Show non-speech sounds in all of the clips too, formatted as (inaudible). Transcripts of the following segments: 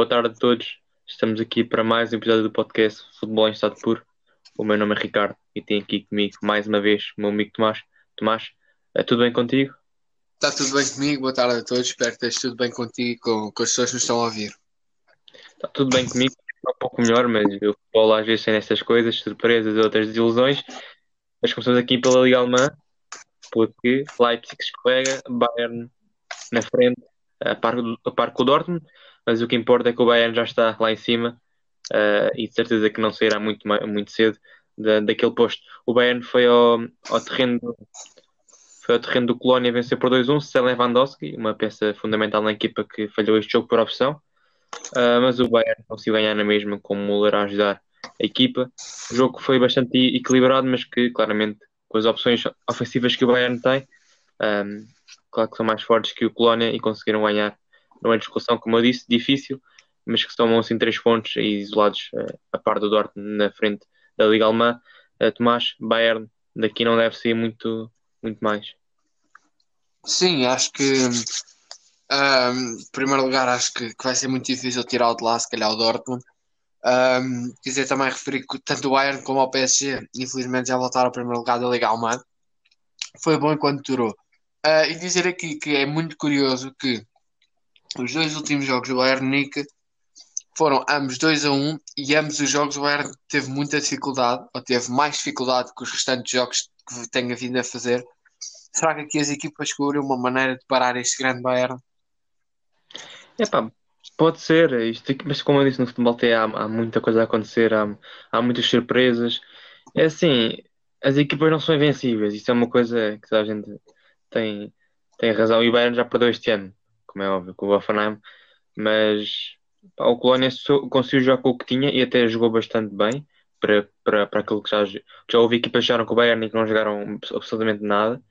Boa tarde a todos. Estamos aqui para mais um episódio do podcast Futebol em Estado Puro. O meu nome é Ricardo e tenho aqui comigo mais uma vez o meu amigo Tomás. Tomás, é tudo bem contigo? Está tudo bem comigo, boa tarde a todos. Espero que esteja tudo bem contigo e com, com as pessoas que nos estão a ouvir. Está tudo bem comigo, está um pouco melhor, mas o futebol às vezes tem estas coisas, surpresas e outras desilusões. Mas começamos aqui pela Liga Alemã, porque Leipzig escorrega, Bayern na frente, a par, a par com o Dortmund, mas o que importa é que o Bayern já está lá em cima uh, e de certeza que não sairá muito, muito cedo da, daquele posto. O Bayern foi ao, ao terreno foi ao terreno do Colónia vencer por 2-1, Selen Lewandowski, uma peça fundamental na equipa que falhou este jogo por opção, uh, mas o Bayern conseguiu ganhar na mesma com o Müller a ajudar a equipa. O jogo foi bastante equilibrado, mas que claramente com as opções ofensivas que o Bayern tem, um, claro que são mais fortes que o Colónia e conseguiram ganhar numa discussão, como eu disse, difícil, mas que somam assim três pontos isolados uh, a par do Dortmund na frente da Liga Alemã. Uh, Tomás, Bayern, daqui não deve ser muito, muito mais. Sim, acho que em primeiro lugar acho que, que, vai ser muito difícil tirar o de lá, se calhar o Dortmund. Um, quiser também referir que tanto o Bayern como o PSG, infelizmente, já voltaram ao primeiro lugar da Liga Alemã. Foi bom enquanto durou. Uh, e dizer aqui que é muito curioso que os dois últimos jogos do Bayern Munique foram ambos 2 a 1 um, e ambos os jogos o Bayern teve muita dificuldade, ou teve mais dificuldade que os restantes jogos que tenha vindo a fazer. Será que aqui as equipas descobriram uma maneira de parar este grande Bayern? Epá, pode ser, isto, mas como eu disse no futebol tem, há, há muita coisa a acontecer, há, há muitas surpresas. É assim, as equipas não são invencíveis, isso é uma coisa que a gente tem, tem razão. E o Bayern já perdeu este ano como é óbvio, com o Hoffenheim, mas pá, o Colónia conseguiu jogar com o que tinha e até jogou bastante bem para, para, para aquilo que já, já houve equipas que jogaram com o Bayern e que não jogaram absolutamente nada.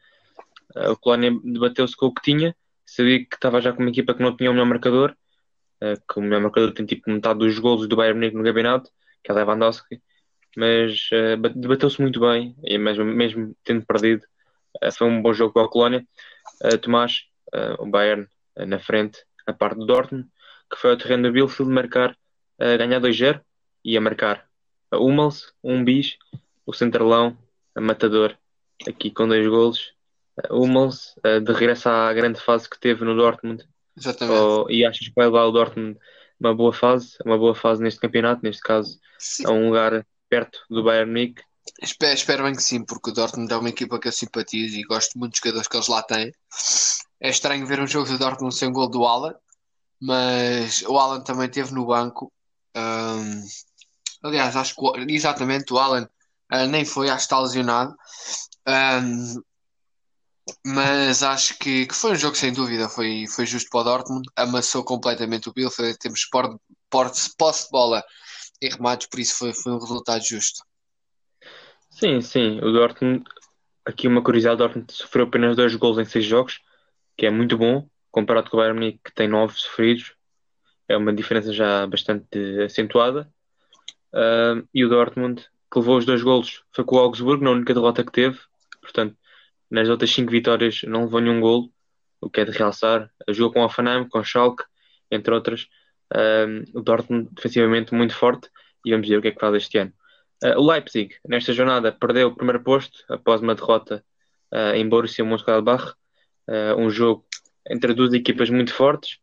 Uh, o Colónia debateu-se com o que tinha, sabia que estava já com uma equipa que não tinha o melhor marcador, uh, que o melhor marcador tem tipo metade dos golos do Bayern no campeonato, que é Lewandowski, mas uh, debateu-se muito bem, e mesmo, mesmo tendo perdido, foi um bom jogo para o Colónia. Tomás, o Bayern na frente, a parte do Dortmund, que foi ao terreno do Bielefeld marcar, uh, ganhar 2-0 e a marcar a Hummels, um bis, o centralão, a matador, aqui com dois golos. Hummels, de regresso à grande fase que teve no Dortmund. Exatamente. Oh, e achas que vai levar o Dortmund uma boa fase, uma boa fase neste campeonato, neste caso, sim. a um lugar perto do Bayern Munique. Espero, espero bem que sim, porque o Dortmund é uma equipa que eu simpatizo e gosto muito dos jogadores que eles lá têm. É estranho ver um jogo do Dortmund sem gol do Alan, mas o Alan também esteve no banco. Um, aliás, acho que exatamente o Alan uh, nem foi, acho que está lesionado. Um, mas acho que, que, foi um jogo sem dúvida, foi, foi justo para o Dortmund, amassou completamente o Bielefeld, temos posse de bola e remates, por isso foi, foi um resultado justo. Sim, sim, o Dortmund, aqui uma curiosidade, o Dortmund sofreu apenas dois gols em seis jogos, que é muito bom, comparado com o Bayern Munique, que tem nove sofridos. É uma diferença já bastante acentuada. Uh, e o Dortmund, que levou os dois golos, foi com o Augsburgo, na única derrota que teve. Portanto, nas outras cinco vitórias não levou nenhum golo, o que é de realçar. Jogou com o Offenheim, com o Schalke, entre outras. Uh, o Dortmund, defensivamente, muito forte. E vamos ver o que é que faz este ano. Uh, o Leipzig, nesta jornada, perdeu o primeiro posto após uma derrota uh, em Borussia Mönchengladbach uh, um jogo entre duas equipas muito fortes.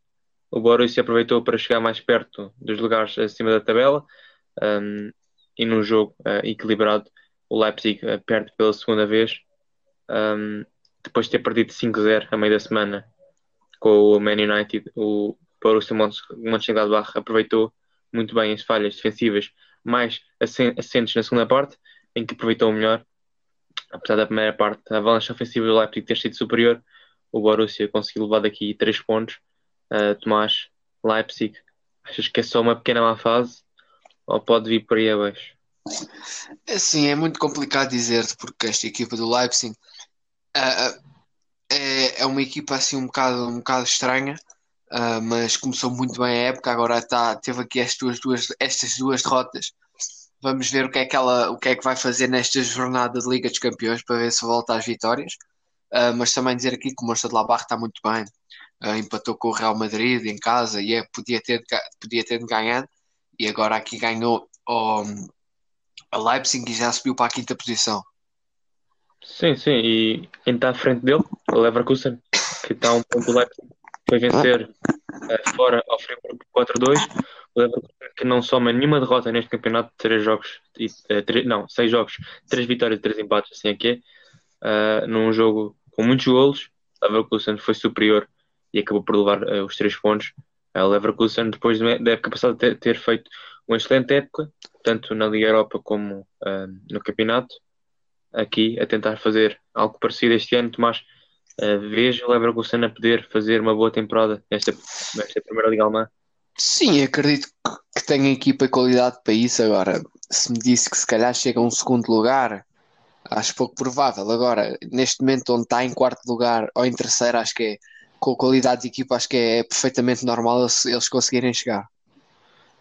O Borussia aproveitou para chegar mais perto dos lugares acima da tabela um, e num jogo uh, equilibrado o Leipzig uh, perde pela segunda vez um, depois de ter perdido 5-0 a meio da semana com o Man United o Borussia Mönchengladbach aproveitou muito bem as falhas defensivas mais assentes na segunda parte em que aproveitou melhor apesar da primeira parte a avalanche ofensiva do Leipzig ter sido superior o Borussia conseguiu levar daqui 3 pontos. Uh, Tomás, Leipzig, achas que é só uma pequena má fase ou pode vir por aí abaixo? É sim, é muito complicado dizer-te porque esta equipa do Leipzig uh, é, é uma equipa assim um bocado, um bocado estranha, uh, mas começou muito bem a época, agora está, teve aqui estas duas, estas duas derrotas. Vamos ver o que, é que ela, o que é que vai fazer nesta jornada de Liga dos Campeões para ver se volta às vitórias. Uh, mas também dizer aqui que o Mönchengladbach está muito bem. uh, empatou com o Real Madrid em casa e é, podia, ter, podia ter ganhado, e agora aqui ganhou o, a Leipzig e já subiu para a quinta posição. Sim, sim, e quem está à frente dele, o Leverkusen, que está um ponto do Leipzig, foi vencer uh, fora ao Friburgo 4-2. O Leverkusen que não soma nenhuma derrota neste campeonato de três jogos, e, uh, três, não, seis jogos, três vitórias e três empates, assim é que é, uh, num jogo com muitos golos, Leverkusen foi superior e acabou por levar uh, os três pontos. O Leverkusen, depois da época passada ter, ter, feito uma excelente época, tanto na Liga Europa como no campeonato, aqui a tentar fazer algo parecido este ano, Tomás. Uh, vejo o Leverkusen a poder fazer uma boa temporada nesta, nesta primeira Liga Alemã? Sim, acredito que tenha equipa e qualidade para isso. Agora, se me disse que se calhar chega a um segundo lugar, acho pouco provável. Agora, neste momento, onde está em quarto lugar ou em terceiro, acho que é com a qualidade de equipa, acho que é perfeitamente normal eles, eles conseguirem chegar.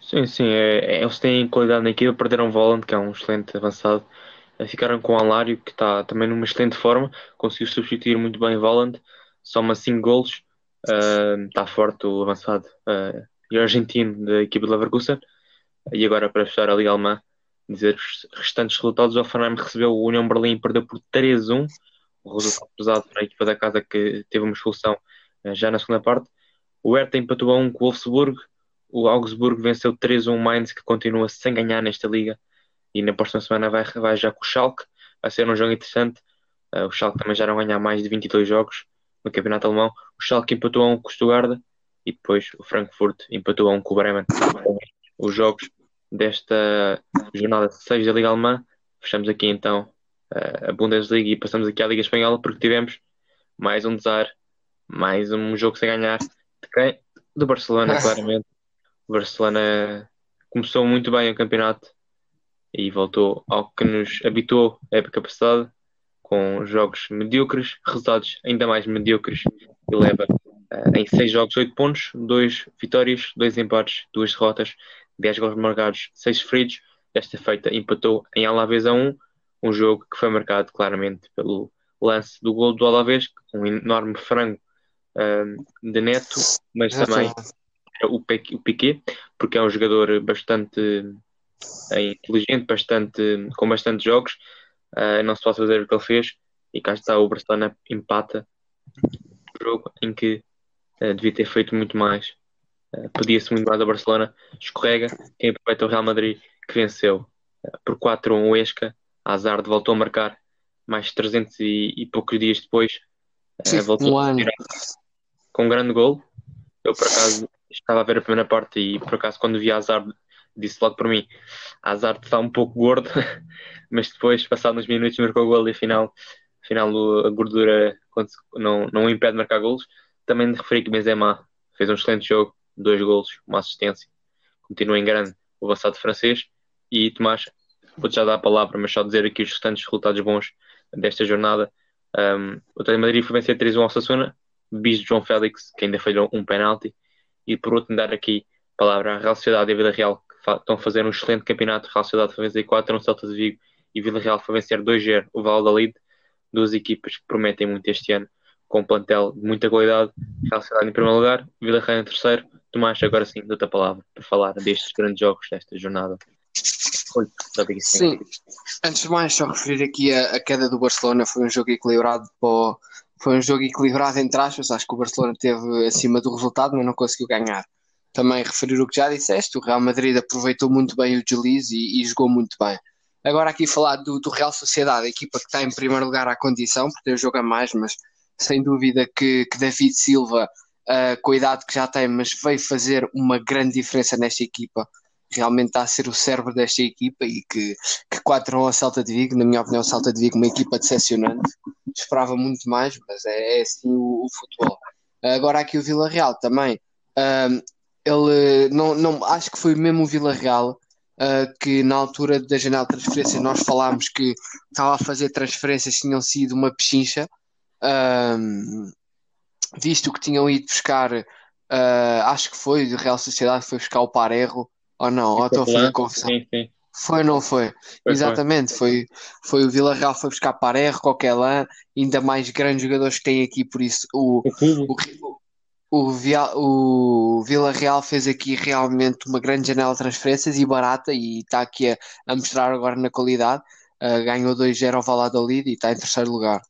Sim, sim, é, é eles têm qualidade na equipa, perderam o Voland, que é um excelente avançado, ficaram com o Alário, que está também numa excelente forma, conseguiu substituir muito bem Voland, soma 5 golos, uh, está forte o avançado uh, e argentino da equipa de Leverkusen. E agora, para fechar a Liga Alemã, dizer os restantes resultados: o Hoffenheim recebeu o União Berlim e perdeu por 3-1, um resultado pesado para a equipa da casa que teve uma expulsão uh, já na segunda parte. O Hertha empatou a 1 com o Wolfsburg, o Augsburg venceu 3-1 Mainz, que continua sem ganhar nesta liga e na próxima semana vai, vai já com o Schalke, vai ser um jogo interessante. Uh, o Schalke também já não ganha mais de 22 jogos no campeonato alemão. O Schalke empatou a um com o Stuttgart e depois o Frankfurt empatou a um com o Bremen. Os jogos desta jornada 6 da Liga Alemã. Fechamos aqui então a Bundesliga e passamos aqui à Liga Espanhola porque tivemos mais um desar, mais um jogo sem ganhar. De quem? Do Barcelona, claramente. O Barcelona começou muito bem o campeonato, e voltou ao que nos habituou a época passada, com jogos medíocres, resultados ainda mais medíocres, e leva uh, em 6 jogos 8 pontos, 2 vitórias, 2 empates, 2 derrotas, 10 gols marcados, 6 feridos. Desta feita empatou em Alavés a 1, um jogo que foi marcado claramente pelo lance do gol do Alavés, um enorme frango uh, de Neto, mas também o Piquet, porque é um jogador bastante é inteligente, bastante, com bastante jogos. Uh, não se pode fazer o que ele fez. E cá está o Barcelona empata jogo em que uh, devia ter feito muito mais. Uh, Pedia-se muito mais a Barcelona, escorrega. Quem aproveita o Real Madrid que venceu por 4-1 o Esca. Hazard voltou a marcar mais 300 e, e poucos dias depois. Sim, voltou um ano. com um grande gol. Eu por acaso estava a ver a primeira parte e por acaso quando vi Hazard disse logo para mim, Hazard está um pouco gordo, (laughs) mas depois, passados uns minutos, marcou o gol e afinal, afinal a gordura não, não impede de marcar golos. Também referi que Benzema fez um excelente jogo, dois golos, uma assistência, continua em grande o avançado francês. E Tomás, vou-te já dar a palavra, mas só dizer aqui os restantes resultados bons desta jornada. Um, o Atlético Madrid foi vencer 3-1 ao Sassuna, bis de João Félix, que ainda falhou um penalti. E por outro, dar aqui a palavra à Real Sociedade e a Vida Real, estão a fazer um excelente campeonato. Real Sociedade foi vencer 4 no Celta de Vigo e Vila Real foi vencer 2-0 o Valladolid. Duas equipas que prometem muito este ano, com um plantel de muita qualidade. Real Sociedade em primeiro lugar, Vila Real em terceiro. Tomás, agora sim, dou-te a palavra para falar destes grandes jogos desta jornada. Sim, antes de mais, só referir aqui a, a queda do Barcelona. Foi um jogo equilibrado para foi um jogo equilibrado entre aspas. Acho que o Barcelona teve acima do resultado, mas não conseguiu ganhar também referir o que já disseste, o Real Madrid aproveitou muito bem o deslize e, e jogou muito bem. Agora aqui falar do, do, Real Sociedade, a equipa que está em primeiro lugar à condição, porque tem o jogo a mais, mas sem dúvida que, que David Silva, uh, com a idade que já tem, mas veio fazer uma grande diferença nesta equipa. Realmente está a ser o cérebro desta equipa e que, que 4 a Salta de Vigo, na minha opinião, Salta de Vigo, uma equipa decepcionante. Esperava muito mais, mas é, é assim o, o futebol. Agora aqui o Vila Real também. Uh, ele não, não acho que foi mesmo o Vila Real uh, que na altura da janela de transferência nós falámos que estava a fazer transferências tinham sido uma pechincha, uh, visto que tinham ido buscar, uh, acho que foi de Real Sociedade, foi buscar o Parerro, ou não, ou estou a fazer confusão. Sim, sim. Foi ou não foi? foi Exatamente, foi. foi. Foi o Vila Real foi buscar Parerro, Coquelin, ainda mais grandes jogadores que tem aqui, por isso o, o, o, o, Via, o Vila Real fez aqui realmente uma grande janela de transferências e barata e está aqui a, a mostrar agora na qualidade. Uh, ganhou 2-0 ao Valladolid e está em terceiro lugar.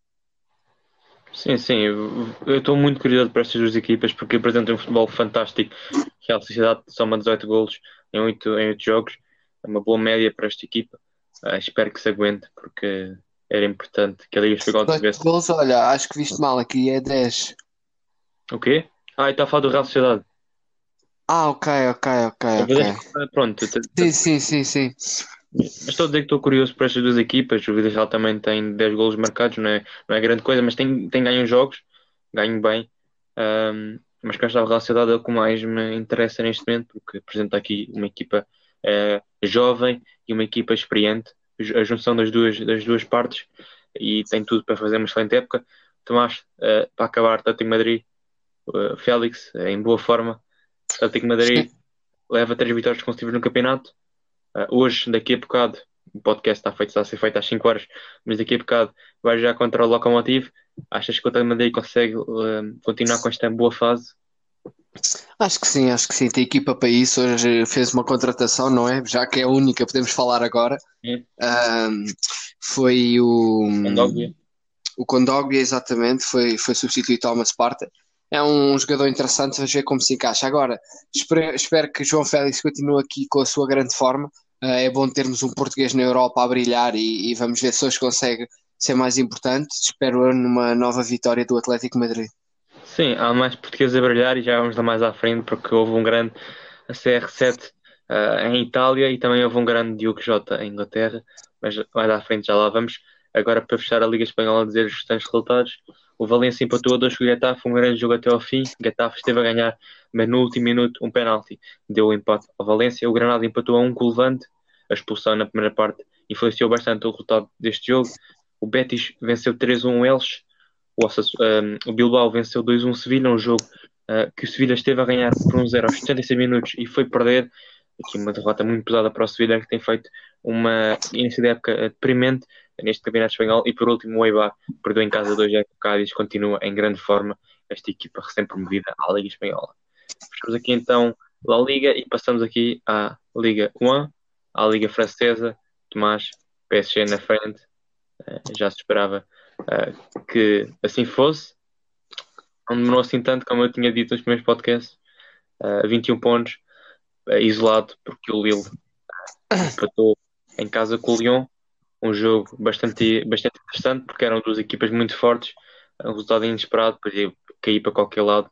Sim, sim, eu estou muito curioso para estas duas equipas porque apresentam um futebol fantástico. Real Sociedade soma 18 golos em 8, em 8 jogos, é uma boa média para esta equipa. Uh, espero que se aguente porque era importante que a Liga Espanhola tivesse. golos, olha, acho que viste mal aqui, é 10. O quê? Ah, está a falar do Real Sociedade. Ah, ok, ok, ok, ok. Pronto. Sim, sim, sim, sim. Mas estou a dizer que estou curioso por estas duas equipas. O Vila Real também tem 10 golos marcados, não é, não é grande coisa, mas tem, tem ganho jogos, ganho bem. Um, mas cá está a Real Sociedade é o que mais me interessa neste momento, porque apresenta aqui uma equipa uh, jovem e uma equipa experiente, a junção das duas, das duas partes, e tem tudo para fazer uma excelente época. Tomás, uh, para acabar, Atlético Madrid, uh, Félix, em boa forma. Atlético Madrid leva três vitórias consecutivas no campeonato Uh, hoje, daqui a bocado, o podcast está, feito, está a ser feito às 5 horas, mas daqui a bocado vai já contra o Locomotive. Achas que o Atlético Madrid consegue uh, continuar com esta boa fase? Acho que sim, acho que sim. Tem equipa para isso. Hoje fez uma contratação, não é? Já que é a única, podemos falar agora. Uh, foi o. Condógbia. O Condógbia, exatamente. Foi, foi substituir Thomas Partey. É um jogador interessante, vamos ver como se encaixa. Agora, espero, espero que João Félix continue aqui com a sua grande forma. Uh, é bom termos um português na Europa a brilhar e, e vamos ver se hoje consegue ser mais importante. Espero eu numa nova vitória do Atlético Madrid. Sim, há mais portugueses a brilhar e já vamos dar mais à frente porque houve um grande CR7 uh, eh, em Itália e também houve um grande Diogo Jota em Inglaterra, mas mais à frente já lá vamos. Agora para fechar a Liga Espanhola dizer os restantes resultados. O Valência empatou a dois com o Getafe, um grande jogo até ao fim. Getafe esteve a ganhar, mas no último minuto um penalti deu o empate ao Valência. O Granada empatou a um com o Levante. A expulsão na primeira parte influenciou bastante o resultado deste jogo. O Betis venceu 3-1 o Elche. O, um, o Bilbao venceu 2-1 o Sevilha, um jogo uh, que o Sevilha esteve a ganhar por 1-0 aos 76 minutos e foi perder. Aqui uma derrota muito pesada para o Sevilha, que tem feito uma início de época deprimente neste Campeonato Espanhol. E por último, o Eibar perdeu em casa 2 o Cádiz, continua em grande forma esta equipa recém-promovida à Liga Espanhola. Fechamos aqui então a Liga e passamos aqui à Liga 1, à Liga Francesa. Tomás, PSG na frente, eh, já se esperava eh, que assim fosse. Não demorou assim tanto, como eu tinha dito nos primeiros podcasts, 21 eh, pontos, isolado, porque o Lille empatou em casa com o Lyon um jogo bastante, bastante interessante, porque eram duas equipas muito fortes, um resultado inesperado, podia cair para qualquer lado,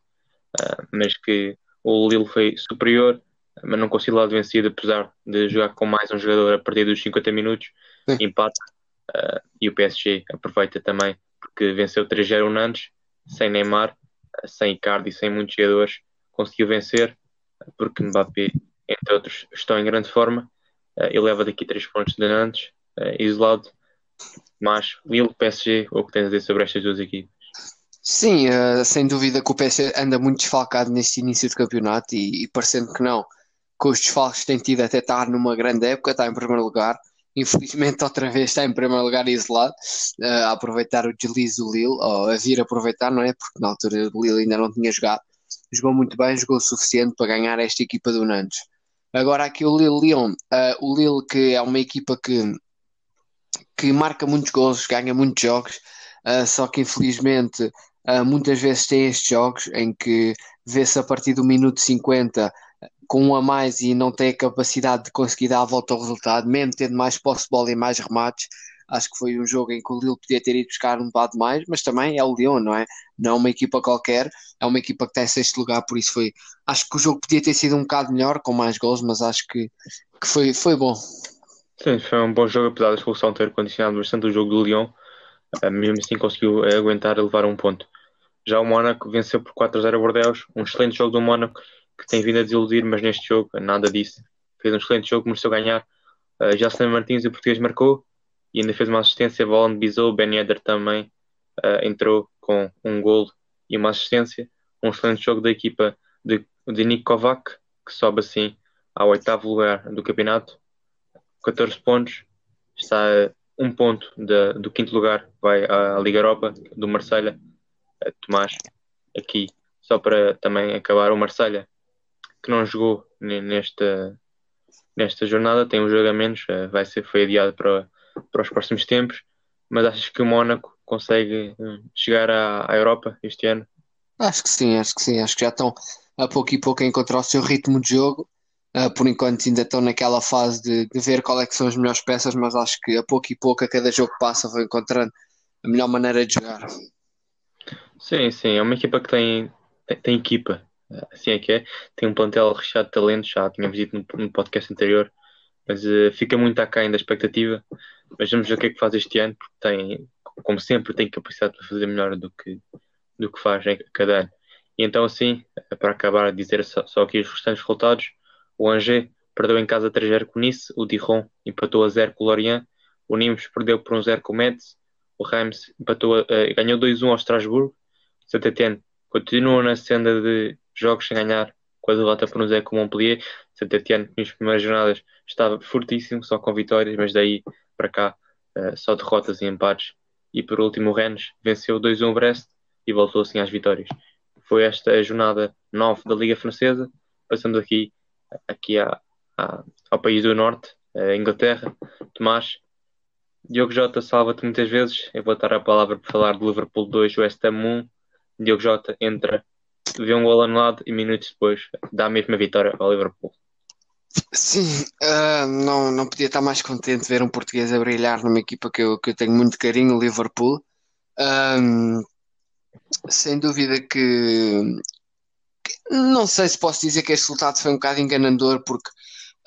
uh, mas que o Lille foi superior, mas não conseguiu lado vencido, apesar de jogar com mais um jogador a partir dos 50 minutos, Sim. empate, uh, e o PSG aproveita também, porque venceu 3-0 o Nantes, sem Neymar, uh, sem Icardi, sem muitos jogadores, conseguiu vencer, porque Mbappé, entre outros, estão em grande forma, e leva daqui 3 pontos de Nantes, uh, isolado. Mas Lille, PSG, o que tens a dizer sobre estas duas equipes? Sim, uh, sem dúvida que o PSG anda muito desfalcado neste início de campeonato e, e parecendo que não, com os desfalques que tem tido até estar numa grande época, está em primeiro lugar. Infelizmente, (laughs) outra vez está em primeiro lugar isolado, uh, a aproveitar o deslize do Lille, ou a vir aproveitar, não é? Porque na altura o Lille ainda não tinha jogado. Jogou muito bem, jogou o suficiente para ganhar esta equipa do Nantes. Agora aqui o Lille-Lyon, uh, o Lille que é uma equipa que que marca muitos gols, ganha muitos jogos, uh, só que infelizmente uh, muitas vezes tem estes jogos em que vê-se a partir do minuto 50 com um a mais e não tem a capacidade de conseguir dar a volta ao resultado, mesmo tendo mais posse de bola e mais remates. Acho que foi um jogo em que o Lille podia ter ido buscar um bocado mais, mas também é o Lyon, não é? Não é uma equipa qualquer, é uma equipa que está em sexto lugar, por isso foi. Acho que o jogo podia ter sido um bocado melhor, com mais gols, mas acho que, que foi, foi bom. Sim, foi um bom jogo, apesar da expulsão ter condicionado bastante o jogo do Lyon, eh, mesmo assim conseguiu eh, aguentar e levar um ponto. Já o Mónaco venceu por 4-0 a Bordeaux, um excelente jogo do Mónaco que tem vindo a desiludir, mas neste jogo nada disso. Fez um excelente jogo, a ganhar. Uh, Jocelyn Martins, o português, marcou e ainda fez uma assistência. Volan Bizou, Ben Yedder também uh, entrou com um golo e uma assistência. Um excelente jogo da equipa de, de Nick Kovac, que sobe assim ao oitavo lugar do campeonato 14 pontos, está um ponto de, do quinto lugar, vai à Liga Europa, do Marselha. Tomás, aqui só para também acabar, o Marselha que não jogou nesta, nesta jornada, tem um jogo a menos, eh, vai ser, foi adiado para, para os próximos tempos, mas achas que o Mónaco consegue eh, chegar à, à Europa este ano? Acho que sim, acho que sim, acho que já estão a pouco e pouco a encontrar o seu ritmo de jogo. Uh, por enquanto ainda estão naquela fase de, de ver qual é que são as melhores peças, mas acho que a pouco e pouco, a cada jogo que passa, vão encontrando a melhor maneira de jogar. Sim, sim, é uma equipa que tem, tem, tem equipa, assim é que é. Tem um plantel recheado de talentos, já tínhamos dito no, no podcast anterior, mas uh, fica muito aquém da expectativa. Mas vamos ver o que é que faz este ano, porque tem, como sempre, tem capacidade para fazer melhor do que, do que faz em cada ano. E então, assim, para acabar a dizer só, só aqui os restantes resultados, o Angers perdeu em casa 3-0 com Nice, o Dijon empatou a 0 com o Lorient, o Nimes perdeu por 1-0 com o Metz, o Reims empatou, uh, ganhou 2-1 ao Strasbourg, o Saint-Étienne continua na senda de jogos sem ganhar com a derrota por um Zé com o Montpellier. Saint-Etienne, nas primeiras jornadas, estava fortíssimo, só com vitórias, mas daí para cá uh, só derrotas e empates. E por último, o Rennes venceu 2-1 o Brest e voltou assim às vitórias. Foi esta a jornada 9 da Liga Francesa. Passamos aqui, aqui à, à, ao país do Norte, a Inglaterra. Tomás, Diogo Jota salva-te muitas vezes. Eu vou dar a palavra para falar do Liverpool 2, West Ham 1. Diogo Jota entra vê um gol anulado e minutos depois dá a mesma vitória ao Liverpool. Sim, uh, não, não podia estar mais contente de ver um português a brilhar numa equipa que eu, que eu tenho muito carinho, o Liverpool. Um, sem dúvida que, não sei se posso dizer que este resultado foi um bocado enganador, porque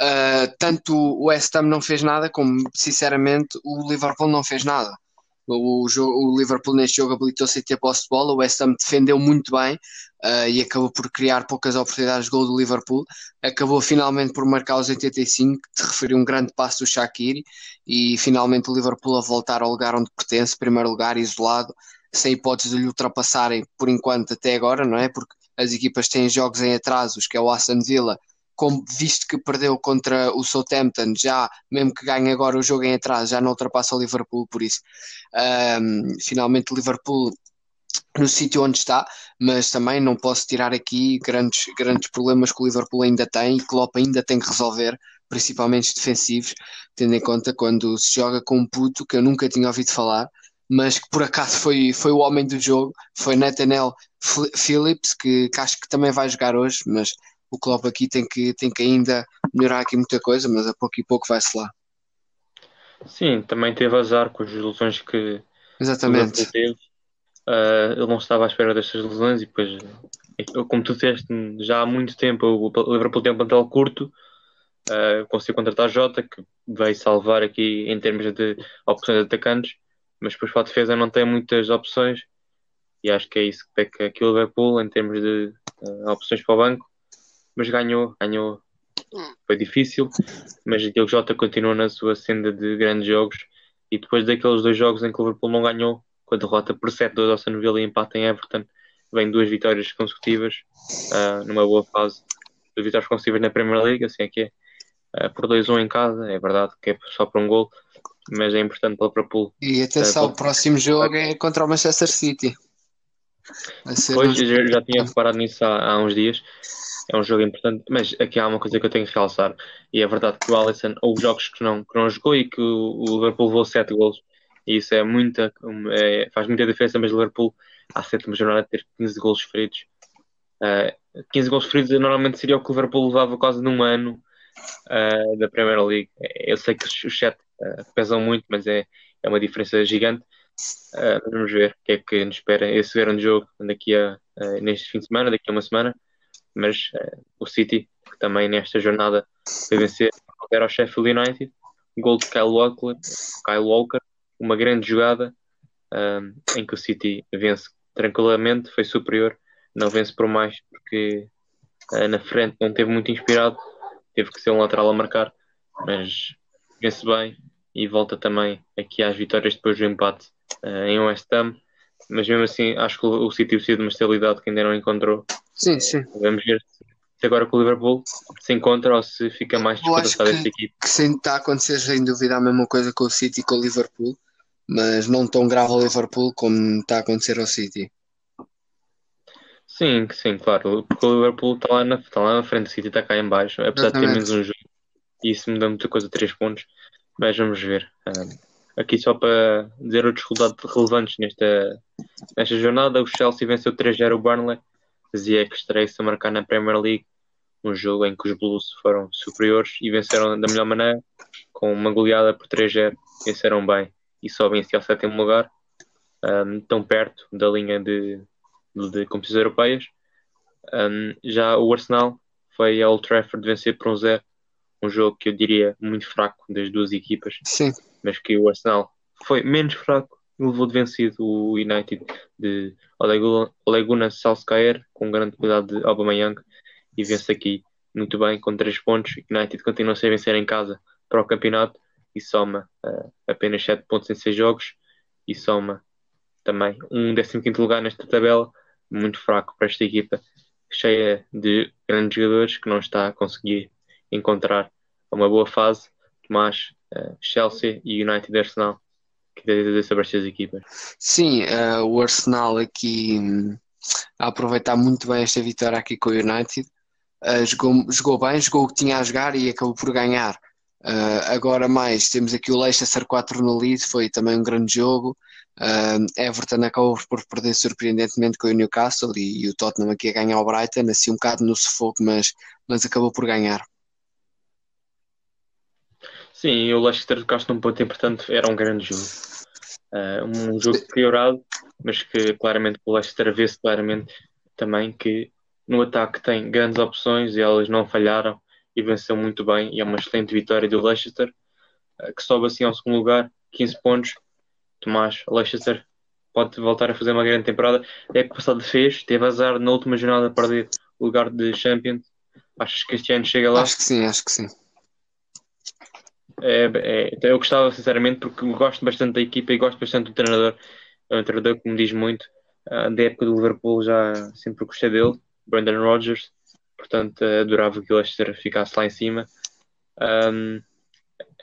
uh, tanto o West Ham não fez nada, como sinceramente o Liverpool não fez nada. O, o Liverpool neste jogo habilitou-se a ter posse de bola, o West Ham defendeu muito bem uh, e acabou por criar poucas oportunidades de gol do Liverpool. Acabou finalmente por marcar os 85, te referiu um grande passo do Shaqiri e finalmente o Liverpool a voltar ao lugar onde pertence, primeiro lugar, isolado, sem hipótese de lhe ultrapassarem por enquanto até agora, não é? Porque as equipas têm jogos em atrasos, que é o Aston Villa como visto que perdeu contra o Southampton, já mesmo que ganhe agora o jogo em atraso, já não ultrapassa o Liverpool, por isso. Um, finalmente o Liverpool no sítio onde está, mas também não posso tirar aqui grandes, grandes problemas que o Liverpool ainda tem e que Klopp ainda tem que resolver, principalmente defensivos, tendo em conta quando se joga com um puto que eu nunca tinha ouvido falar, mas que por acaso foi, foi o homem do jogo, foi Nathaniel Phillips, que, que acho que também vai jogar hoje, mas o Klopp aqui tem que, tem que ainda melhorar aqui muita coisa, mas a pouco e pouco vai-se lá. Sim, também teve azar com as lesões que Exatamente. teve. Uh, ele não estava à espera destas lesões e depois, como tu disseste, já há muito tempo o Liverpool tem um plantel curto, uh, conseguiu contratar Jota, que veio salvar aqui em termos de opções de atacantes, mas depois para a defesa não tem muitas opções e acho que é isso que peca aqui o Liverpool em termos de uh, opções para o banco mas ganhou, ganhou. Foi difícil, mas o Jota continua na sua senda de grandes jogos. E depois daqueles dois jogos em que o Liverpool não ganhou, com a derrota por 7-2 ao Villa e empate em Everton, vem duas vitórias consecutivas, uh, numa boa fase. Duas vitórias consecutivas na Premier League, assim é que é. Uh, por 2-1 em casa, é verdade que é só por um gol, mas é importante para o Liverpool. E atenção, uh, o próximo jogo é contra o Manchester City. Pois, um... já, tinha reparado nisso há, há uns dias é um jogo importante, mas aqui há uma coisa que eu tenho que realçar, e é verdade que o Alisson houve jogos que não, que não jogou e que o, Liverpool levou 7 gols, e isso é muita, é, faz muita diferença, mas o Liverpool à sétima jornada ter 15 gols feridos. Uh, 15 gols feridos normalmente seria o que o Liverpool levava quase num ano uh, da Premier League. Eu sei que os 7 uh, pesam muito, mas é, é uma diferença gigante. Uh, vamos ver o que é que nos espera esse grande jogo daqui a, neste fim de semana, daqui a uma semana mas o City, que também nesta jornada foi vencer era o Sheffield United, gol de Kyle Walker, Kyle Walker uma grande jogada em que o City vence tranquilamente, foi superior, não vence por mais porque na frente não teve muito inspirado, teve que ser um lateral a marcar, mas vence bem e volta também aqui às vitórias depois do empate uh, em West Ham, mas mesmo assim acho que o City precisa de uma estabilidade que ainda não encontrou Sim, sim. Vamos ver se agora com o Liverpool se encontra ou se fica mais descontrastado esta equipe. Que sim, está a acontecer sem dúvida a mesma coisa com o City e com o Liverpool, mas não tão grave ao Liverpool como está a acontecer ao City. Sim, sim, claro. Porque o Liverpool está lá na, tá lá na frente, o City está cá em baixo, apesar de ter menos um jogo. E isso muda muita coisa, 3 pontos. Mas vamos ver. Um, aqui só para dizer outros resultados relevantes nesta, nesta jornada, o Chelsea venceu 3-0 o Burnley. Ziyech estreia-se a marcar na Premier League, um jogo em que os Blues foram superiores e venceram da melhor maneira, com uma goleada por 3-0. Venceram bem e sobem ao sétimo lugar, um, tão perto da linha de, de, competições europeias. Um, já o Arsenal foi ao Old Trafford vencer por um zero um jogo que eu diria muito fraco das duas equipas, Sim. mas que o Arsenal foi menos fraco e levou de vencido o United de Ole Gunnar Solskjaer com grande cuidado de Aubameyang e vence aqui muito bem com 3 pontos. United continua a vencer em casa para o campeonato e soma uh, apenas 7 pontos em 6 jogos e soma também um 15 lugar nesta tabela, muito fraco para esta equipa, cheia de grandes jogadores que não está a conseguir encontrar uma boa fase, mas uh, Chelsea e United Arsenal que devem dizer sobre estas equipas. Sim, uh, o Arsenal aqui um, a aproveitar muito bem esta vitória aqui com o United. Uh, jogou, jogou bem, jogou o que tinha a jogar e acabou por ganhar. Uh, agora mais, temos aqui o Leicester 4 no lead, foi também um grande jogo. Uh, Everton acabou por perder surpreendentemente com o Newcastle e, e, o Tottenham aqui a ganhar o Brighton, assim um bocado no sufoco, mas, mas acabou por ganhar. Sim, o Leicester tocaste num ponto importante, era um grande jogo. Uh, um jogo piorado, mas que claramente o Leicester vê-se claramente também que no ataque tem grandes opções e elas não falharam e venceu muito bem. E é uma excelente vitória do Leicester, uh, que sobe assim ao segundo lugar, 15 pontos. Tomás, Leicester pode voltar a fazer uma grande temporada. É que o passado fez, teve azar na última jornada a perder o lugar de Champions. Achas que este ano chega lá? Acho que sim, acho que sim. É, é, então eu gostava sinceramente porque gosto bastante da equipa e gosto bastante do treinador. É um treinador que me diz muito. Uh, da época do Liverpool já sempre gostei dele, Brandon Rodgers. Portanto, adorava que o Leicester ficasse lá em cima. Um,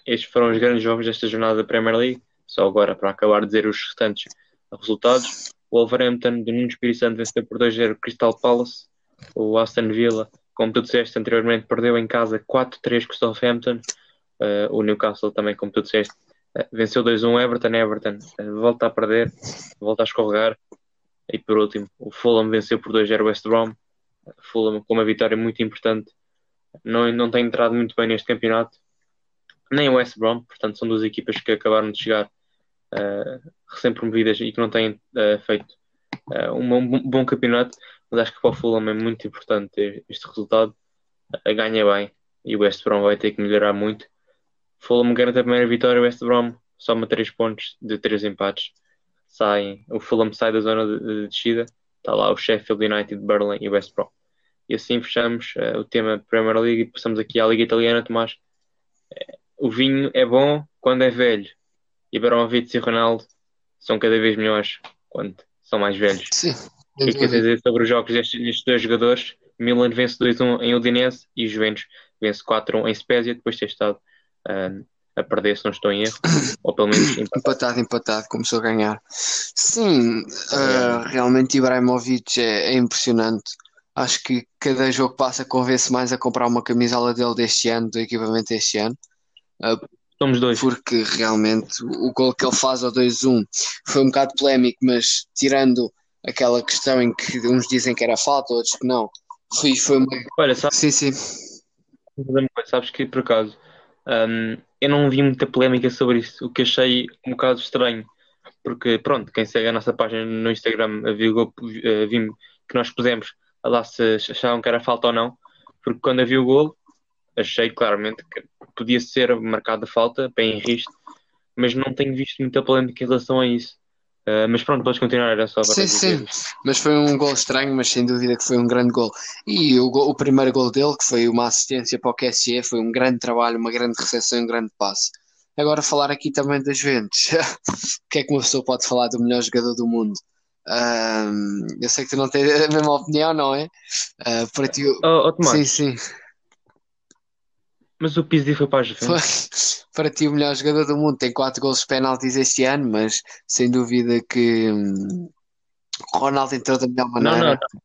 estes foram os grandes jogos desta jornada da Premier League. Só agora para acabar de dizer os restantes resultados. O Wolverhampton de Nuno Espírito Santo venceu por 2-0 Crystal Palace. O Aston Villa, como tu disseste anteriormente, perdeu em casa 4-3 com o Southampton. Uh, o Newcastle também, como tu disseste, uh, venceu 2-1 Everton, Everton uh, volta a perder, volta a escorregar. E por último, o Fulham venceu por 2-0 West Brom. Fulham com uma vitória muito importante. Não, não tem entrado muito bem neste campeonato. Nem o West Brom, portanto, são duas equipas que acabaram de chegar recém-promovidas e que não têm feito um bom, campeonato. Mas acho que para o Fulham é muito importante este resultado. ganha bem e o West Brom vai ter que melhorar muito Fulham garante a primeira vitória, o West Brom soma 3 pontos de 3 empates. Saem, o Fulham sai da zona de, de descida, está lá o Sheffield United, Burnley e West Brom. E assim fechamos uh, o tema Premier League e passamos aqui à Liga Italiana, Tomás. O vinho é bom quando é velho. Ibrahimovic e Ronaldo são cada vez melhores quando são mais velhos. Sim. O que quer dizer sobre os jogos destes, destes dois jogadores? Milan vence 2-1 em Udinese e Juventus vence 4-1 em Spezia, depois de ter estado uh, a perder, se não estou em erro, (coughs) ou pelo menos empatado. empatado, empatado, começou a ganhar. Sim, uh, realmente Ibrahimovic é, é, impressionante. Acho que cada jogo que passa convence mais a comprar uma camisola dele deste ano, do equipamento deste ano. Uh, Somos dois. Porque realmente o gol que ele faz ao 2-1 foi um bocado polémico, mas tirando aquela questão em que uns dizem que era falta, outros que não, foi, foi uma. Olha, sabe, sim, sim. Sabes que por acaso um, eu não vi muita polémica sobre isso, o que achei um bocado estranho, porque pronto, quem segue a nossa página no Instagram viu, eh, viu que nós pusemos a lá se achavam que era falta ou não, porque quando havia o gol, achei claramente que podia ser marcada falta, bem em risco, mas não tenho visto muita polémica em relação a isso. Uh, mas pronto, podes continuar, era só para Sim, sim, mas foi um gol estranho, mas sem dúvida que foi um grande gol. E o, gol, o primeiro gol dele, que foi uma assistência para o QSE, foi um grande trabalho, uma grande recepção e um grande passe. Agora falar aqui também das Juventus. (laughs) o que é que uma pessoa pode falar do melhor jogador do mundo? Uh, eu sei que tu não tens a mesma opinião, não é? Uh, para ti... Oh, oh, sim, sim. Mas o Pizzi foi para a Juventus. para ti o melhor jogador do mundo. Tem 4 gols de penaltis este ano, mas sem dúvida que hum, Ronaldo entrou da melhor maneira. Não, não, não.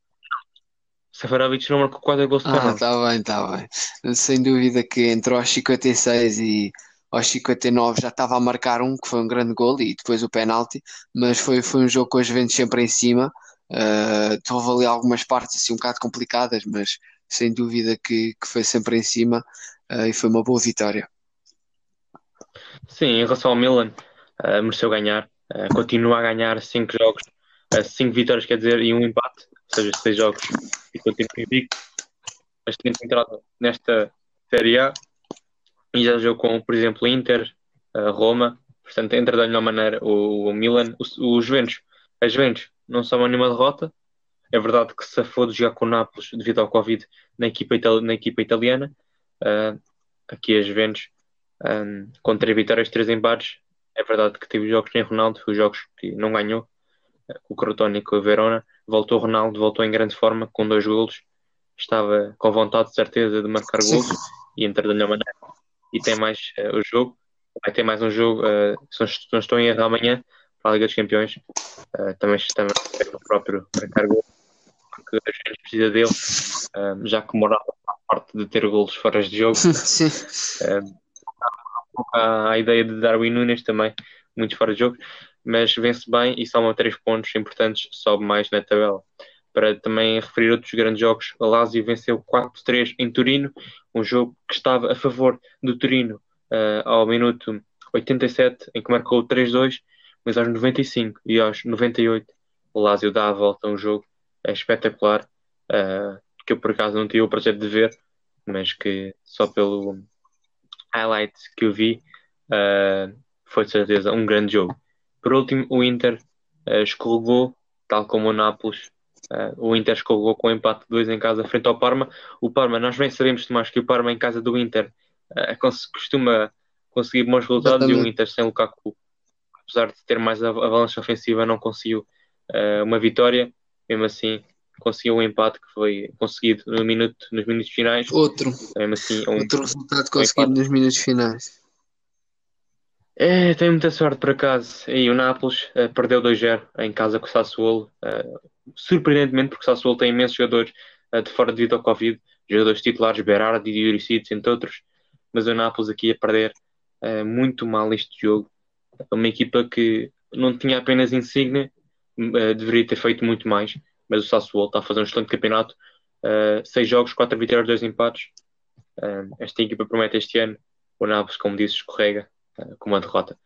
Seferovic não marcou 4 gols de Ah, está bem, está bem. Sem dúvida que entrou aos 56 e aos 59 já estava a marcar um, que foi um grande gol, e depois o penalti, mas foi, foi um jogo com os ventos sempre em cima. Uh, houve ali algumas partes assim um bocado complicadas, mas sem dúvida que, que foi sempre em cima uh, e foi uma boa vitória. Sim, em relação ao Milan, uh, mereceu ganhar, uh, continua a ganhar 5 jogos, 5 vitórias, quer dizer, e um empate, ou seja, 6 jogos e continua invicto. Mas tem entrado nesta Série A e já jogou com, por exemplo, Inter, Roma, portanto, entra da melhor maneira o, o Milan, os Juventus. As Juventus não são nenhuma derrota, é verdade que se for de jogar com o Nápoles devido ao Covid na equipa, na equipa italiana. Uh, aqui as Juventus um, com três vitórias, três empates. É verdade que teve jogos sem Ronaldo, os jogos que não ganhou, com o Crotone e com o Verona. Voltou Ronaldo, voltou em grande forma, com dois golos. Estava com vontade, de certeza, de marcar golos e entrar da melhor maneira. E tem mais uh, o jogo. Vai ter mais um jogo, uh, se não estou em erro, amanhã, para a Liga dos Campeões. Uh, também, também o próprio marcar golos que a gente precisa dele, um, já que morava a parte de ter golos fora de jogo. (laughs) Sim. Um, a, a ideia de Darwin Nunes também, muito fora de jogo, mas vence bem e soma três pontos importantes, sobe mais na tabela. Para também referir outros grandes jogos, a Lazio venceu 4-3 em Turino, um jogo que estava a favor do Turino uh, ao minuto 87, em que marcou 3-2, mas aos 95 e aos 98 o Lazio dá a volta a um jogo é espetacular, uh, que eu por acaso não tive o prazer de ver, mas que só pelo highlight que eu vi uh, foi de certeza um grande jogo. Por último, o Inter uh, escorregou, tal como o Nápoles. Uh, o Inter escorregou com o empate 2 em casa frente ao Parma. O Parma, nós bem sabemos, Tomás, que o Parma em casa do Inter costuma conseguir bons resultados Exatamente. e o Inter sem Lukaku, apesar de ter mais avalanche ofensiva, não conseguiu uma vitória mesmo assim conseguiu um empate que foi conseguido no minuto, nos minutos finais. Outro. Mesmo assim, um, Outro resultado conseguido um nos minutos finais. É, tem muita sorte por acaso. E o Nápoles uh, perdeu 2-0 em casa com o Sassuolo. Uh, surpreendentemente, porque o Sassuolo tem imensos jogadores uh, de fora devido ao Covid. Jogadores titulares, Berardi, Diuricic, entre outros. Mas o Nápoles aqui a perder muito mal este jogo. Uma equipa que não tinha apenas insígnia, uh, deveria ter feito muito mais, mas o Sassuolo está a fazer um excelente campeonato. Uh, seis jogos, quatro vitórias, dois empates. Uh, esta equipa promete este ano. O Nápoles, como disse, escorrega com uma derrota.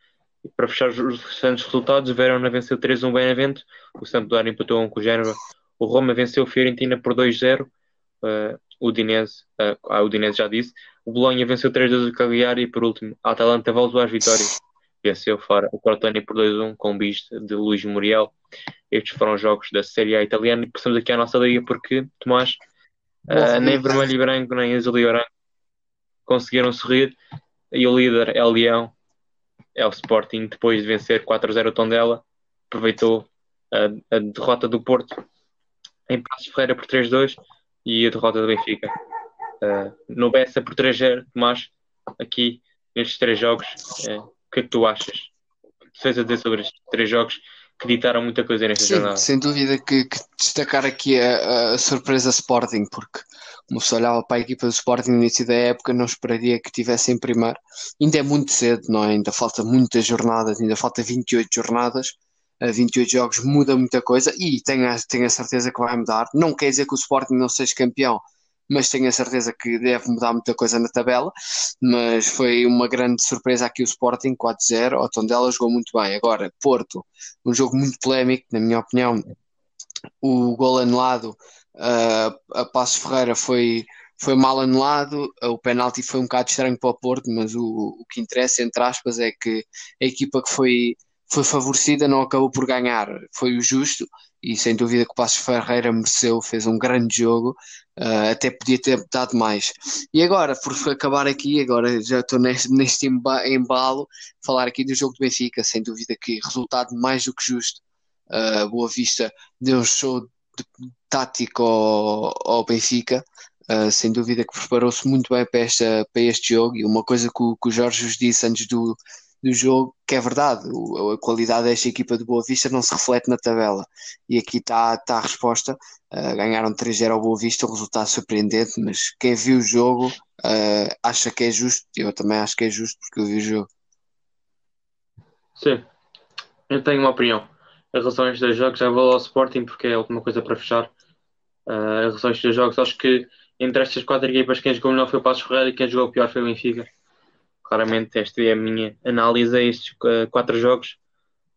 E para fechar os restantes resultados, o Verona venceu 3-1 o Benevento, o Sampdoria empatou 1 com o Génova, o Roma venceu o Fiorentina por 2-0, uh, o Udinese, uh, Udinese já disse, o Bolonha venceu 3-2 o Cagliari e por último, a Atalanta voltou às vitórias venceu fora o Crotone por 2-1 com o bis de Luís Muriel. Estes foram jogos da Série A italiana e passamos aqui à nossa liga porque, Tomás, uh, nem vermelho e branco, nem azul e branco conseguiram sorrir e o líder é o Leão, é o Sporting, depois de vencer 4-0 o Tondela, aproveitou a, a derrota do Porto em Passos Ferreira por 3-2 e a derrota do Benfica. Uh, no Bessa por 3-0, Tomás, aqui nestes três jogos, uh, que é que tu achas? Tens a dizer sobre estes três jogos que ditaram muita coisa nesta Sim, jornada? Sem dúvida que, que destacar aqui a, a, surpresa Sporting, porque como se olhava para a equipa do Sporting no início da época, não esperaria que tivesse em primeiro. Ainda é muito cedo, não é? Ainda falta muitas jornadas, ainda falta 28 jornadas. A 28 jogos muda muita coisa e tenho a, tenho a certeza que vai mudar. Não quer dizer que o Sporting não seja campeão, mas tenho a certeza que deve mudar muita coisa na tabela. Mas foi uma grande surpresa aqui o Sporting 4-0. O Tondela jogou muito bem. Agora, Porto, um jogo muito polémico, na minha opinião. O gol anulado uh, a Passo Ferreira foi, foi mal anulado. O penalti foi um bocado estranho para o Porto, mas o, o que interessa, entre aspas, é que a equipa que foi foi favorecida, não acabou por ganhar, foi o justo e sem dúvida que o Passos Ferreira mereceu, fez um grande jogo, uh, até podia ter dado mais. E agora, por acabar aqui, agora já estou neste, neste embalo, falar aqui do jogo do Benfica, sem dúvida que resultado mais do que justo. Uh, Boa Vista deu um show de, tático ao, ao Benfica, uh, sem dúvida que preparou-se muito bem para, esta, para este jogo, e uma coisa que o, que o Jorge os disse antes do do jogo, que é verdade, a qualidade desta equipa de Boa Vista não se reflete na tabela. E aqui está tá a resposta. Uh, ganharam 3-0 ao Boa Vista, um resultado surpreendente, mas quem viu o jogo uh, acha que é justo. Eu também acho que é justo porque eu vi o jogo. Sim, eu tenho uma opinião. Em relação a estes dois jogos, já vou ao Sporting porque é alguma coisa para fechar. Uh, em relação a estes dois jogos, acho que entre estas quatro equipas, quem jogou melhor foi o Passos Ferreira e quem jogou pior foi o Benfica. Claramente, esta é a minha análise a estes uh, quatro jogos.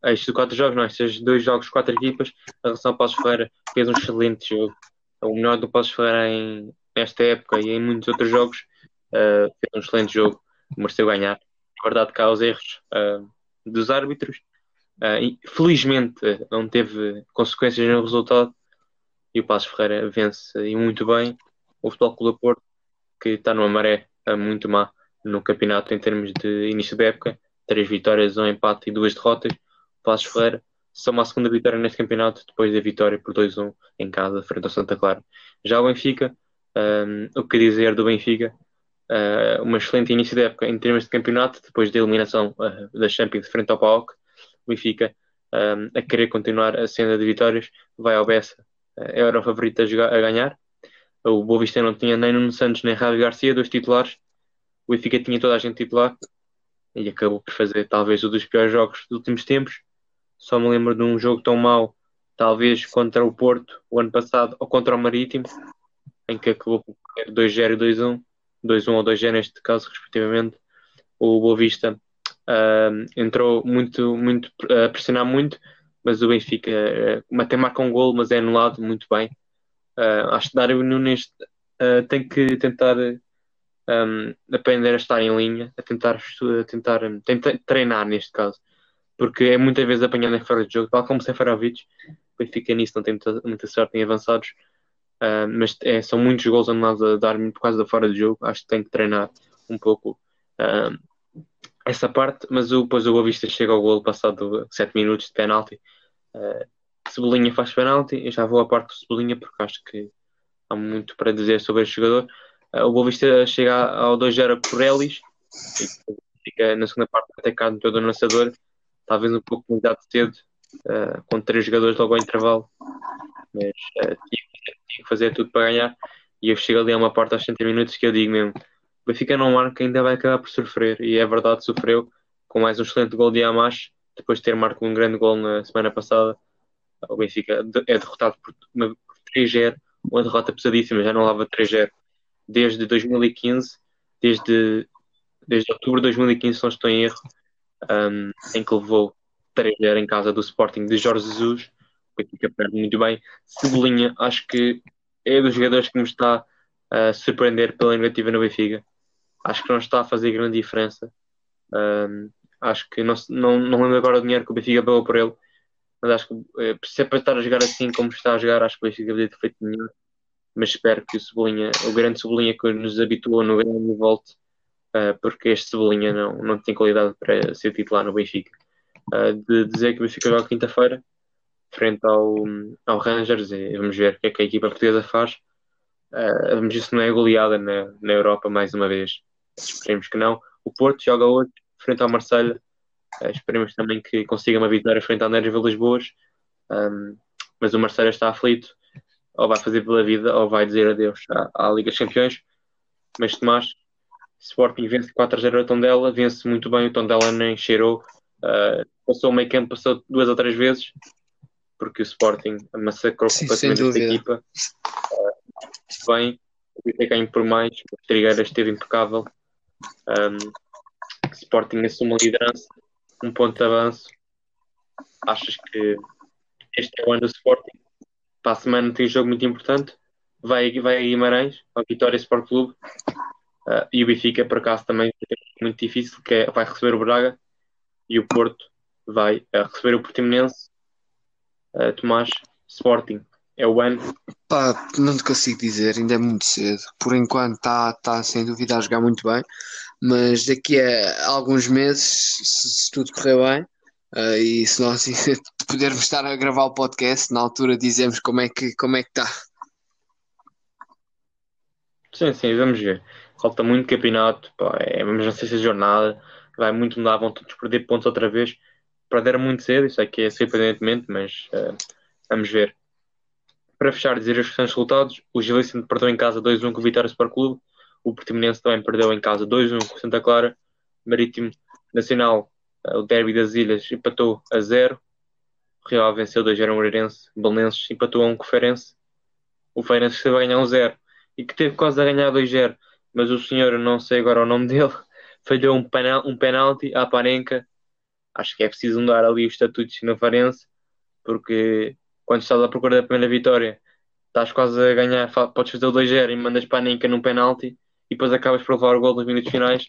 A estes quatro jogos, não, estes dois jogos, quatro equipas. A relação ao Passos Ferreira fez um excelente jogo. O melhor do Passos Ferreira em, nesta época e em muitos outros jogos. Uh, fez um excelente jogo, mereceu ganhar. É verdade que há os erros uh, dos árbitros. Uh, felizmente não teve consequências no resultado e o Passos Ferreira vence e muito bem. O Futebol Clube Porto, que está numa maré muito má, no campeonato em termos de início da época, três vitórias, um empate e duas derrotas. Passos Ferreira soma a segunda vitória neste campeonato depois da vitória por 2-1 em casa frente ao Santa Clara. Já o Benfica, um, o que dizer do Benfica? Uh, uma excelente início da época em termos de campeonato, depois da eliminação uh, da Champions frente ao PAOK. O Benfica, um, a querer continuar a senda de vitórias, vai ao Bessa, uh, era o favorito a, jogar, a ganhar. O Boa Vista não tinha nem Nuno Santos nem Rádio Garcia, dois titulares, o Benfica tinha toda a gente titular e acabou por fazer talvez um dos piores jogos dos últimos tempos. Só me lembro de um jogo tão mau, talvez contra o Porto o ano passado ou contra o Marítimo, em que acabou por 2-0 e 2-1, 2-1 ou 2-0 neste caso, respectivamente. O Boa Vista uh, entrou muito, muito a pressionar muito, mas o Benfica uh, até marca um gol, mas é anulado muito bem. Uh, acho que Dário Nunes uh, tem que tentar um, aprender a estar em linha, a tentar, a tentar, tentar treinar neste caso, porque é muitas vezes apanhado em fora de jogo, tal como Seferovic, o fica nisso, não tem muita, muita sorte em avançados, uh, mas é, são muitos gols anulados a dar por causa da fora de jogo, acho que tem que treinar um pouco essa parte, mas o, depois o Boa Vista chega ao gol passado 7 minutos de penalti. Uh, Cebolinha faz penalti, eu já vou à parte do Cebolinha porque acho que há muito para dizer sobre este jogador. O Boa Vista chega ao 2-0 por Elis e fica na segunda parte atacado todo o lançador, talvez um pouco de cedo, uh, com três jogadores logo ao intervalo, mas uh, tinha, que fazer tudo para ganhar. E eu chego ali a uma parte aos 60 minutos que eu digo mesmo: o Benfica não marca, ainda vai acabar por sofrer, e é verdade, sofreu com mais um excelente gol de Amash, depois de ter marcado um grande gol na semana passada. O Benfica é derrotado por 3-0, uma derrota pesadíssima, já não lava 3-0 desde 2015, desde, desde outubro de 2015, se não estou em erro, um, em que levou 3-0 em casa do Sporting de Jorge Jesus, que fica perde muito bem. Cebolinha, acho que é dos jogadores que me está a surpreender pela negativa no Benfica. Acho que não está a fazer grande diferença. Um, acho que não, não, não lembro agora o dinheiro que o Benfica pagou por ele, mas acho que eh, se é para estar a jogar assim como está a jogar, acho que o Benfica deve ter feito melhor mas espero que o Cebolinha, o grande Cebolinha que nos habituou no grande volte, uh, porque este Cebolinha não, não tem qualidade para ser titular no Benfica. Uh, de dizer que o Benfica joga quinta-feira, frente ao, ao Rangers, e vamos ver o que é que a equipa portuguesa faz. Uh, vamos ver se não é goleada na, na Europa mais uma vez. Esperemos que não. O Porto joga hoje, frente ao Marselha. Uh, esperemos também que consiga uma vitória frente ao Neres Vilas Boas. Um, mas o Marselha está aflito ou vai fazer pela vida ou vai dizer adeus à, à Liga dos Campeões. Mas Tomás, Sporting vence 4-0 a Tondela, vence muito bem, o Tondela nem cheirou, uh, passou o meio campo, passou duas ou três vezes, porque o Sporting massacrou Sim, completamente esta equipa. Uh, bem, o Benfica ganho por mais, o Trigueira esteve impecável. Um, Sporting assume a liderança, um ponto de avanço. Achas que este é o ano do Sporting? Para a semana tem um jogo muito importante. Vai, vai a Guimarães, a Vitória Sport Clube. Uh, e o Benfica, por acaso, também muito difícil, que é, vai receber o Braga. E o Porto vai uh, receber o Portimonense. Uh, Tomás, Sporting. É o ano. Pá, não te consigo dizer, ainda é muito cedo. Por enquanto está tá, sem dúvida a jogar muito bem, mas daqui a alguns meses, se, se tudo correr bem, Uh, e se nós (laughs) pudermos estar a gravar o podcast, na altura dizemos como é que como é que está. Sim, sim, vamos ver. Falta muito campeonato, pá, é, vamos na sexta jornada, vai muito mudar, vão todos perder pontos outra vez. Perderam muito cedo, isso aqui é surpreendentemente, mas uh, vamos ver. Para fechar, dizer os restantes resultados: o Gil Vicente perdeu em casa 2-1 com o Vitória Sport Clube, o Portimonense também perdeu em casa 2-1 com o Santa Clara, Marítimo Nacional, o Derby das Ilhas, empatou a 0, o Real venceu 2-0 o Moreirense, Belenenses empatou a 1 com o Feirense, o Feirense esteve a ganhar 1-0 e que teve quase a ganhar 2-0, mas o senhor, não sei agora o nome (laughs) dele, falhou um, penal, um penalti à Panenca. Acho que é preciso mudar ali os estatutos no Farense, porque quando estás à procura da primeira vitória, estás quase a ganhar, podes fazer o 2-0 e mandas Panenca num penalti e depois acabas por levar o gol nos minutos finais.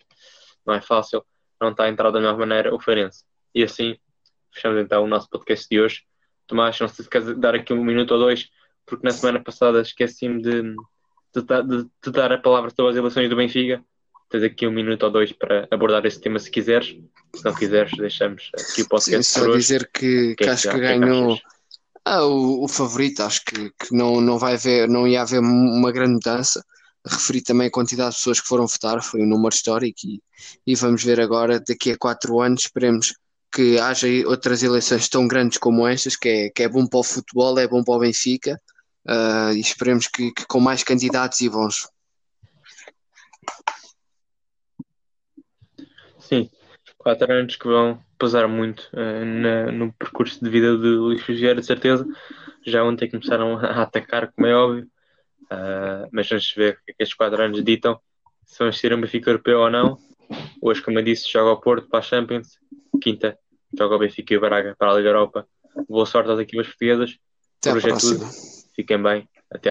Não é fácil, não está a entrar da melhor maneira o Farense. E assim, fechamos então o nosso podcast de hoje. Tomás, não sei se queres dar aqui um minuto ou dois, porque na semana passada esqueci-me de, de, de, de, dar a palavra sobre as eleições do Benfica tens aqui um minuto ou dois para abordar esse tema se quiseres. Se não quiseres, deixamos aqui o podcast. Sim, só dizer que, que, que, é acho que, que ganhou ah, o, o, favorito, acho que, que não, não vai haver, não ia haver uma grande mudança. Referi também a quantidade de pessoas que foram votar, foi um número histórico e, e vamos ver agora, daqui a quatro anos, esperemos que haja outras eleições tão grandes como estas, que é, que é bom para o futebol, é bom para o Benfica, uh, e esperemos que, que com mais candidatos e bons. Sim, quatro anos que vão pesar muito uh, na, no percurso de vida de Luís Fugera, de certeza. Já ontem começaram a atacar, como é óbvio, uh, mas vamos ver o que, é que estes quatro anos ditam, se vamos ser um Benfica europeu ou não. Hoje, como eu disse, joga ao Porto para a Champions, quinta joga o Benfica e o Braga para a Liga Europa. Boa sorte às equipas portuguesas. Até Projeto tudo. Fiquem bem